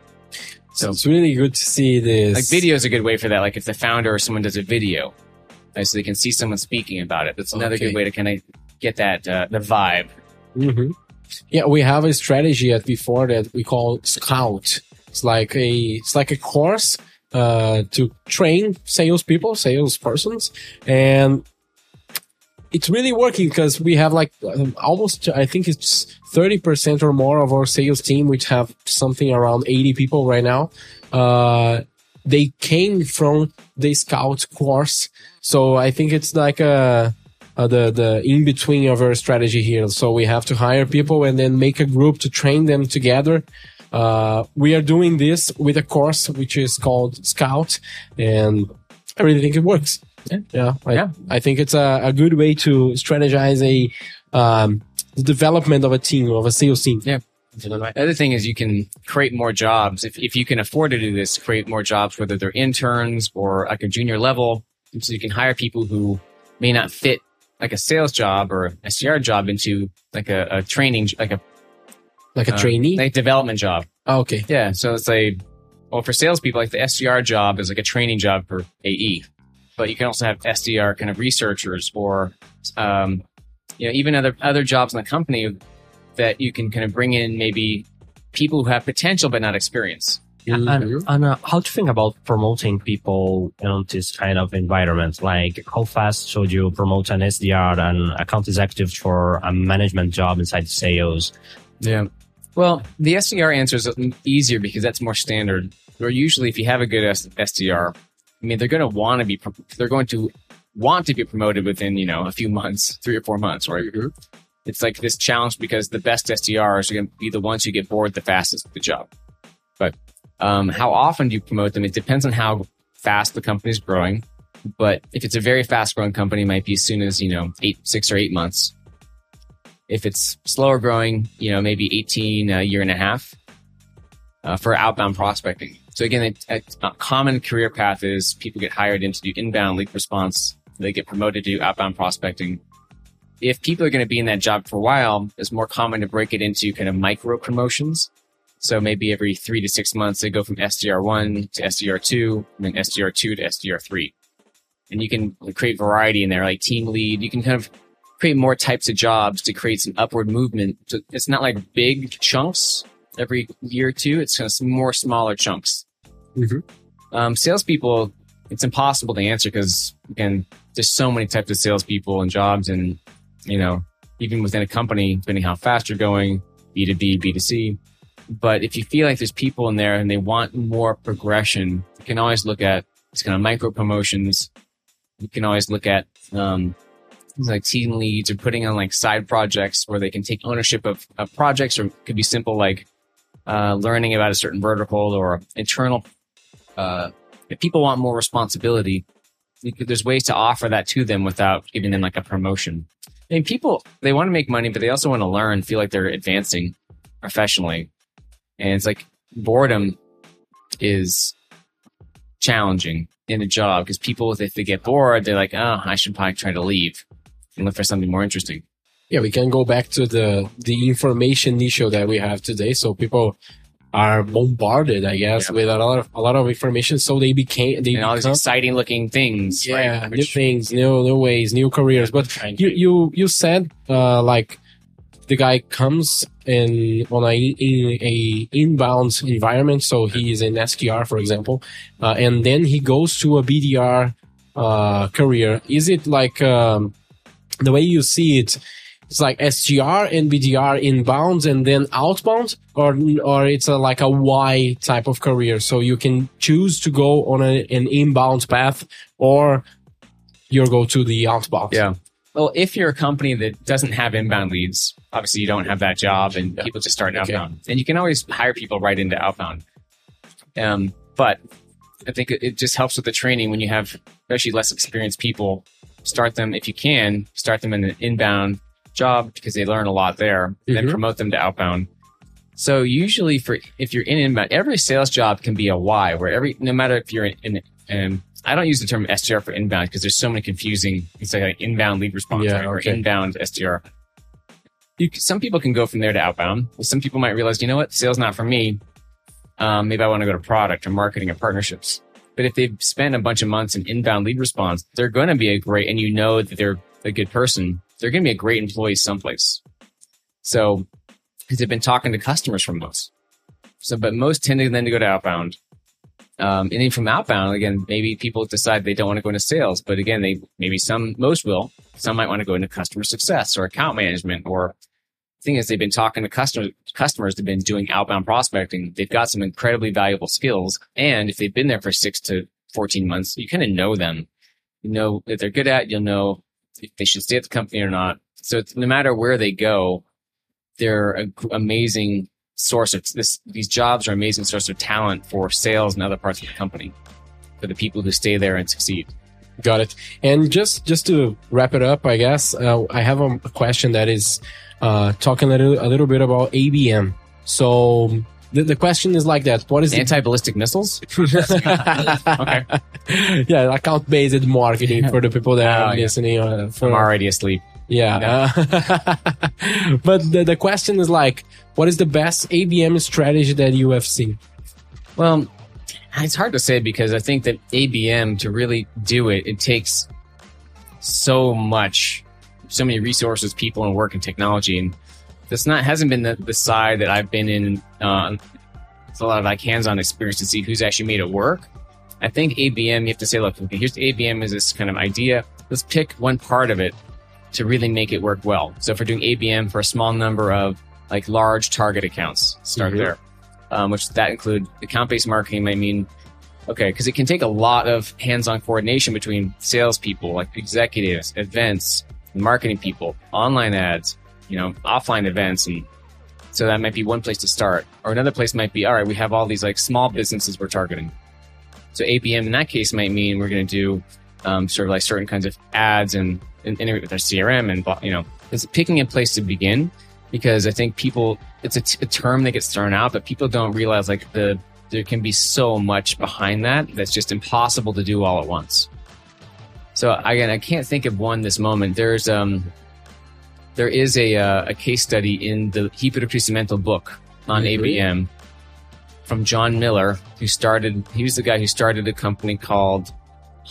So it's really good to see this. Like video is a good way for that. Like if the founder or someone does a video, right, so they can see someone speaking about it. That's another Okay. good way to kind of get that uh, the vibe. hmm Yeah, we have a strategy at V4 that we call Scout. It's like a it's like a course uh, to train salespeople, salespersons, and it's really working because we have like um, almost, I think it's 30% or more of our sales team, which have something around 80 people right now. Uh, they came from the scout course. So I think it's like a, the the in between of our strategy here. So we have to hire people and then make a group to train them together. Uh, we are doing this with a course which is called Scout, and I really think it works. Yeah, yeah, I, Yeah. I think it's a, a good way to strategize a um, the development of a team of a sales team. Yeah. The other thing is you can create more jobs. If, if you can afford to do this, create more jobs, whether they're interns or like a junior level. So you can hire people who may not fit like a sales job or a SDR job into like a, a training, like a Like a uh, trainee. like development job. Ah, okay. Yeah. So it's a, well, for salespeople, like the SDR job is like a training job for AE, but you can also have SDR kind of researchers or, um, you know, even other, other jobs in the company that you can kind of bring in maybe people who have potential but not experience. And, and uh, how to think about promoting people in this kind of environment? Like, how fast should you promote an SDR and account executive for a management job inside sales? Yeah. Well, the SDR answer is easier because that's more standard. Or usually, if you have a good S- SDR, I mean, they're going to want to be, they're going to want to be promoted within, you know, a few months, three or four months, right? It's like this challenge because the best SDRs are going to be the ones who get bored the fastest with the job. But um, how often do you promote them? It depends on how fast the company is growing. But if it's a very fast growing company, it might be as soon as, you know, eight, six or eight months. If it's slower growing, you know, maybe 18, a year and a half uh, for outbound prospecting. So again, a, common career path is people get hired in to do inbound lead response. They get promoted to do outbound prospecting. If people are going to be in that job for a while, it's more common to break it into kind of micro promotions. So maybe every three to six months, they go from SDR1 to SDR2, and then SDR2 to SDR3. And you can create variety in there, like team lead. You can kind of create more types of jobs to create some upward movement. So it's not like big chunks every year or two. It's kind of some more smaller chunks. Mhm. Um, salespeople, it's impossible to answer because again, there's so many types of salespeople and jobs, and you know, even within a company, depending how fast you're going, B2B, B2C. But if you feel like there's people in there and they want more progression, you can always look at it's kind of micro promotions. You can always look at um, things like team leads or putting on like side projects where they can take ownership of, of projects, or it could be simple like uh, learning about a certain vertical or internal. Uh, if people want more responsibility, could, there's ways to offer that to them without giving them like a promotion. I mean, people they want to make money, but they also want to learn, feel like they're advancing professionally, and it's like boredom is challenging in a job because people if they get bored, they're like, oh, I should probably try to leave and look for something more interesting. Yeah, we can go back to the the information issue that we have today. So people are bombarded, I guess, Yeah. with a lot of a lot of information. So they became they And all these become, exciting looking things, yeah right? new Which- things, new new ways, new careers. But you you you said uh like the guy comes in on a in a inbound environment, so he is in SQR, for example, uh, and then he goes to a BDR uh, career. Is it like um, the way you see it? It's like SGR and BDR inbound and then outbound, or or it's a, like a Y type of career. So you can choose to go on a, an inbound path, or you go to the outbound. Yeah. Well, if you're a company that doesn't have inbound leads, obviously you don't have that job and people just start Okay. outbound. And you can always hire people right into outbound. Um, but I think it, it just helps with the training when you have especially less experienced people. Start them if you can, start them in an inbound job because they learn a lot there, and then promote them to outbound. So usually for if you're in inbound, every sales job can be a Y where every no matter if you're in, in um, I don't use the term SDR for inbound because there's so many confusing. It's like an inbound lead response Yeah, right? or okay. inbound SDR. You, some people can go from there to outbound. Some people might realize, you know what, sales not for me. Um, maybe I want to go to product or marketing or partnerships. But if they've spent a bunch of months in inbound lead response, they're going to be a great, and you know that they're a good person. They're going to be a great employee someplace. So, because they've been talking to customers from most. So, but most tend to then to go to outbound. Um, and then from outbound, again, maybe people decide they don't want to go into sales, but again, they maybe some, most will. Some might want to go into customer success or account management. Or thing is, they've been talking to customers. Customers have been doing outbound prospecting. They've got some incredibly valuable skills, and if they've been there for six to fourteen months, you kind of know them. You know that they're good at. You'll know if they should stay at the company or not. So it's, no matter where they go, they're an amazing source of this. These jobs are amazing source of talent for sales and other parts of the company for the people who stay there and succeed. Got it. And just just to wrap it up, I guess uh, I have a, a question that is uh, talking a little a little bit about ABM. So the, the question is like that: What is Anti-ballistic missiles? (laughs) okay, yeah, account based marketing for the people that Oh, are yeah. listening. Uh, for, I'm already asleep. yeah. uh, (laughs) but the, the question is like, what is the best ABM strategy that you have seen? Well, it's hard to say because I think that ABM to really do it, it takes so much, so many resources, people, and work and technology. And that's not hasn't been the, the side that I've been in. Uh, it's a lot of like hands-on experience to see who's actually made it work. I think ABM, you have to say, look, okay, here's the ABM is this kind of idea. Let's pick one part of it to really make it work well. So if we're doing ABM for a small number of like large target accounts, start Mhm. there. Um, which that include account-based marketing might mean, okay, because it can take a lot of hands-on coordination between salespeople, like executives, events, marketing people, online ads, you know, offline events, and so that might be one place to start. Or another place might be, all right, we have all these like small businesses we're targeting. So ABM in that case might mean we're going to do um, sort of like certain kinds of ads and, and integrate with our CRM and you know, it's picking a place to begin because I think people it's a, t- a term that gets thrown out, but people don't realize like the there can be so much behind that that's just impossible to do all at once. So again, I can't think of one this moment. There's um there is a uh, a case study in the Hipercrescimento book on. ABM from Jon Miller, who started. He was the guy who started a company called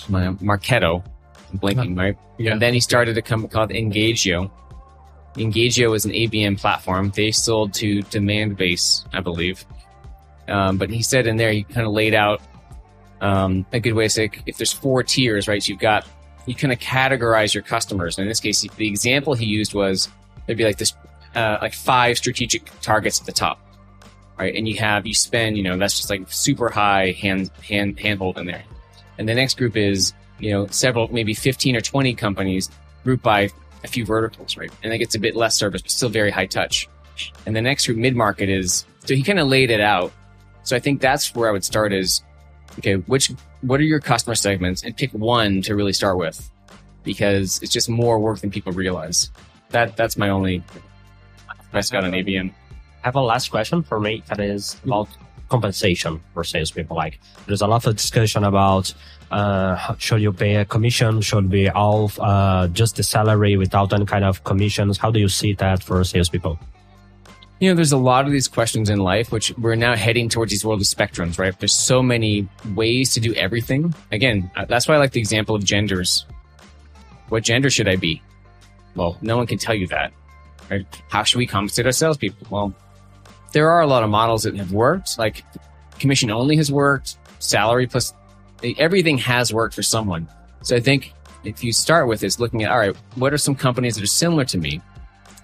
Marketo. I'm blinking, right? Yeah. And then he started a company called Engagio. Engagio is an ABM platform. They sold to Demandbase, I believe. Um, but he said in there, he kind of laid out um, a good way to say if there's four tiers, right? So you've got you kind of categorize your customers. And in this case, the example he used was there'd be like this, uh, like five strategic targets at the top, right? And you have you spend, you know, that's just like super high hand hand handhold in there. And the next group is you know several, maybe fifteen or twenty companies grouped by a few verticals, right? And it gets a bit less service, but still very high touch. And the next group, mid market, is so he kind of laid it out. So I think that's where I would start is okay, which what are your customer segments and pick one to really start with because it's just more work than people realize. That that's my only best got on ABM. I have a last question for me that is about compensation for salespeople. Like, there's a lot of discussion about uh, should you pay a commission? Should be all uh, just the salary without any kind of commissions? How do you see that for salespeople? You know, there's a lot of these questions in life, which we're now heading towards these world of spectrums, right? There's so many ways to do everything. Again, uh, that's why I like the example of genders. What gender should I be? Well, no one can tell you that. Right? How should we compensate our salespeople? Well, there are a lot of models that have worked, like commission only has worked, salary plus everything has worked for someone. So I think if you start with is looking at, all right, what are some companies that are similar to me?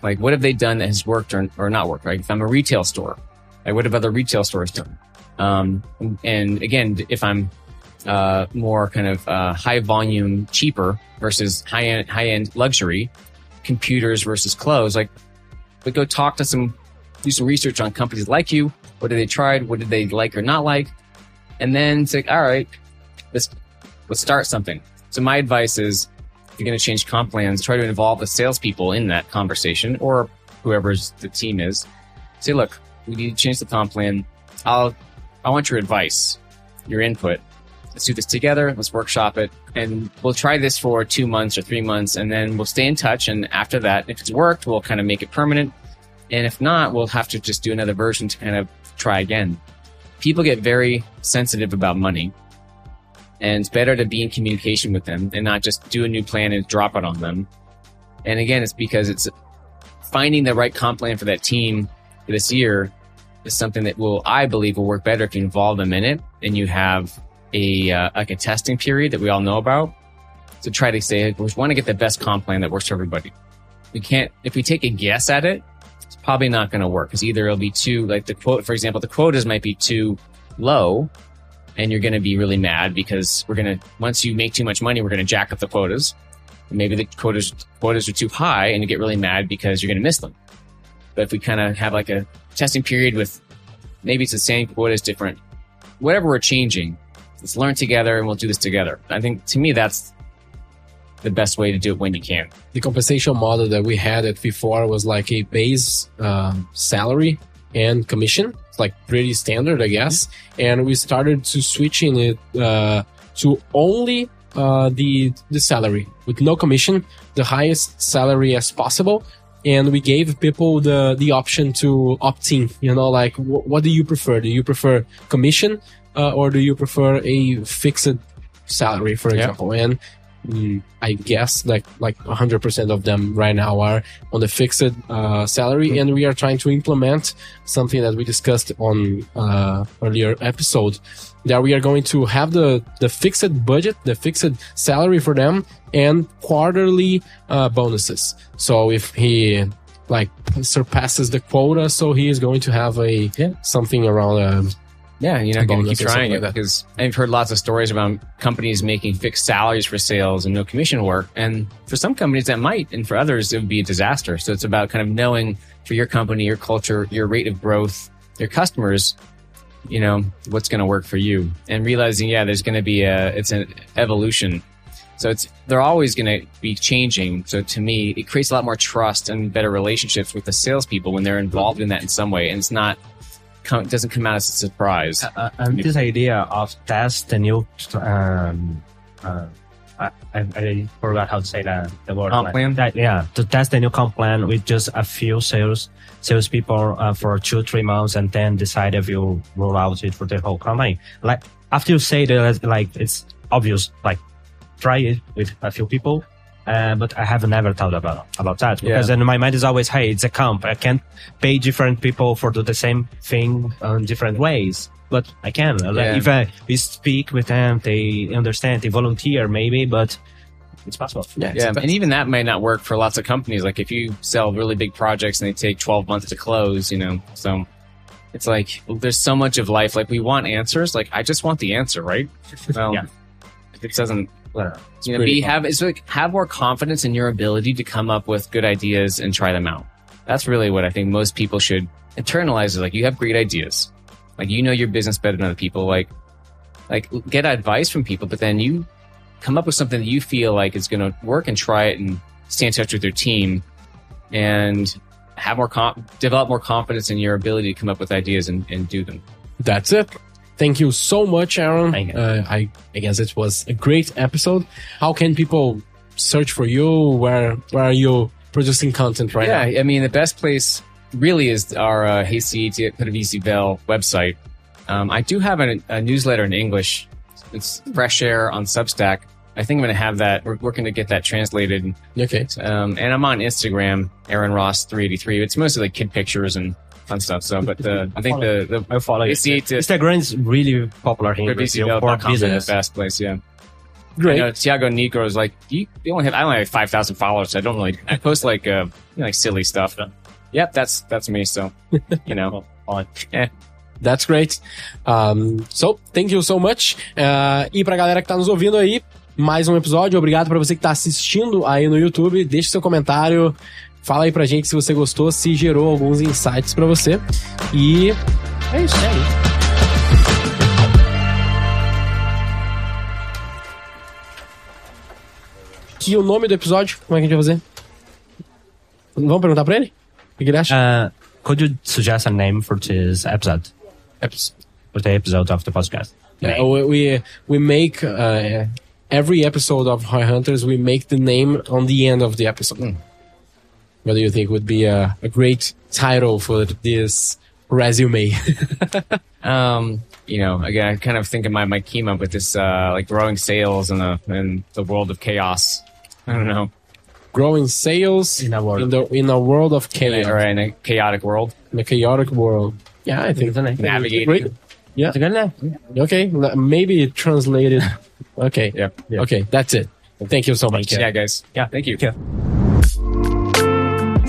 Like, what have they done that has worked or, or not worked, right? If I'm a retail store, like, what have other retail stores done? Um, and again, if I'm, uh, more kind of, uh, high volume, cheaper versus high end, high end luxury, computers versus clothes, like, but go talk to some, do some research on companies like you. What did they tried? What did they like or not like? And then say, all right, let's, let's start something. So my advice is, you're going to change comp plans, try to involve the salespeople in that conversation or whoever's the team is. Say, look, we need to change the comp plan. I'll, I want your advice, your input. Let's do this together. Let's workshop it and we'll try this for two months or three months and then we'll stay in touch. And after that, if it's worked, we'll kind of make it permanent. And if not, we'll have to just do another version to kind of try again. People get very sensitive about money and it's better to be in communication with them and not just do a new plan and drop it on them. And again, it's because it's finding the right comp plan for that team this year is something that will, I believe, will work better if you involve them in it and you have a uh, like a testing period that we all know about to try to say we want to get the best comp plan that works for everybody. We can't if we take a guess at it, it's probably not going to work because either it'll be too like the quote, for example, the quotas might be too low, and you're going to be really mad because we're going to once you make too much money, we're going to jack up the quotas. Maybe the quotas quotas are too high, and you get really mad because you're going to miss them. But if we kind of have like a testing period with maybe it's the same quotas, different, whatever we're changing, let's learn together and we'll do this together. I think to me that's the best way to do it when you can. The compensation model that we had at V4 was like a base um, salary and commission, like pretty standard, I guess. And we started to switching it uh, to only uh, the the salary with no commission, the highest salary as possible. And we gave people the the option to opt in. You know, like wh- what do you prefer? Do you prefer commission uh, or do you prefer a fixed salary, for Yeah. example? And mm, I guess like like 100% of them right now are on the fixed uh, salary, and we are trying to implement something that we discussed on uh, earlier episode. That we are going to have the the fixed budget, the fixed salary for them, and quarterly uh, bonuses. So if he like surpasses the quota, so he is going to have a Yeah. something around. Um, Yeah, you're not going to keep trying it like because I've heard lots of stories about companies making fixed salaries for sales and no commission work. And for some companies that might, and for others, it would be a disaster. So it's about kind of knowing for your company, your culture, your rate of growth, your customers, you know, what's going to work for you and realizing, yeah, there's going to be a, it's an evolution. So it's, they're always going to be changing. So to me, it creates a lot more trust and better relationships with the salespeople when they're involved in that in some way. And it's not, come, doesn't come out as a surprise. uh, and this idea of test the new um, uh, I, I, forgot how to say that the word Comp plan? that, yeah to test the new comp plan with just a few sales salespeople uh, for two three months and then decide if you roll out it for the whole company like after you say that like it's obvious like try it with a few people uh, but I have never thought about about that because Yeah. in my mind is always, hey, it's a comp. I can't pay different people for do the same thing in different ways, but I can. Like, Yeah. If I we speak with them, they understand, they volunteer maybe, but it's possible. yeah, Yeah, the and even that may not work for lots of companies. Like if you sell really big projects and they take 12 months to close, you know, so it's like there's so much of life. Like we want answers. Like I just want the answer, right? (laughs) Well, Yeah. it doesn't, Well, you know, be have it's like have more confidence in your ability to come up with good ideas and try them out. That's really what I think most people should internalize. Is like you have great ideas, like you know your business better than other people. Like, like get advice from people, but then you come up with something that you feel like is going to work and try it and stay in touch with your team and have more com- develop more confidence in your ability to come up with ideas and, and do them. That's it. Thank you so much, Aaron. You. Uh, I, I guess it was a great episode. How can people search for you? Where where are you producing content right yeah, now? Yeah, I mean, the best place really is our uh, CET Bell website. Um, I do have a, a newsletter in English. It's Fresh Air on Substack. I think I'm going to have that. We're working to get that translated. Okay. Um, and I'm on Instagram, Aaron Ross 383. It's mostly like kid pictures and fun stuff. So, but the, I think the, the I follow. CET Instagram is really popular here Brazil for business. the best place. Yeah. Great. You know, Tiago Negro is like, you, you only have, I only have 5,000 followers. So I don't really, I post like, uh, you know, like silly stuff. Yep, that's, that's me. So, you know, (laughs) eh. That's great. Um, so, thank you so much. Uh, e pra galera que tá nos ouvindo aí, mais um episódio. Obrigado pra você que tá assistindo aí no YouTube. Deixe seu comentário. Fala aí pra gente se você gostou, se gerou alguns insights pra você. E é isso aí. E o nome do episódio? Como é que a gente vai fazer? Vamos perguntar pra ele? O que ele acha? Uh, could you suggest a name for this episode? Eps- For the episode of the podcast? Yeah, we we, we make uh, every episode of High Hunters. We make the name on the end of the episode. What do you think would be a, a great title for this resume? (laughs) Um, you know, again, I kind of think of my, my came up with this, uh, like growing sales in the, in the world of chaos. I don't know. Growing sales In a world. in, the, in a world of chaos, Or in a chaotic world. in a chaotic world. Yeah, I think It's a name. Navigating. Yeah. It's a good name. Okay, maybe translated. (laughs) Okay. Yeah. Yeah. Okay, that's it. Thank you so much. Yeah, guys. Yeah. Thank you. Yeah.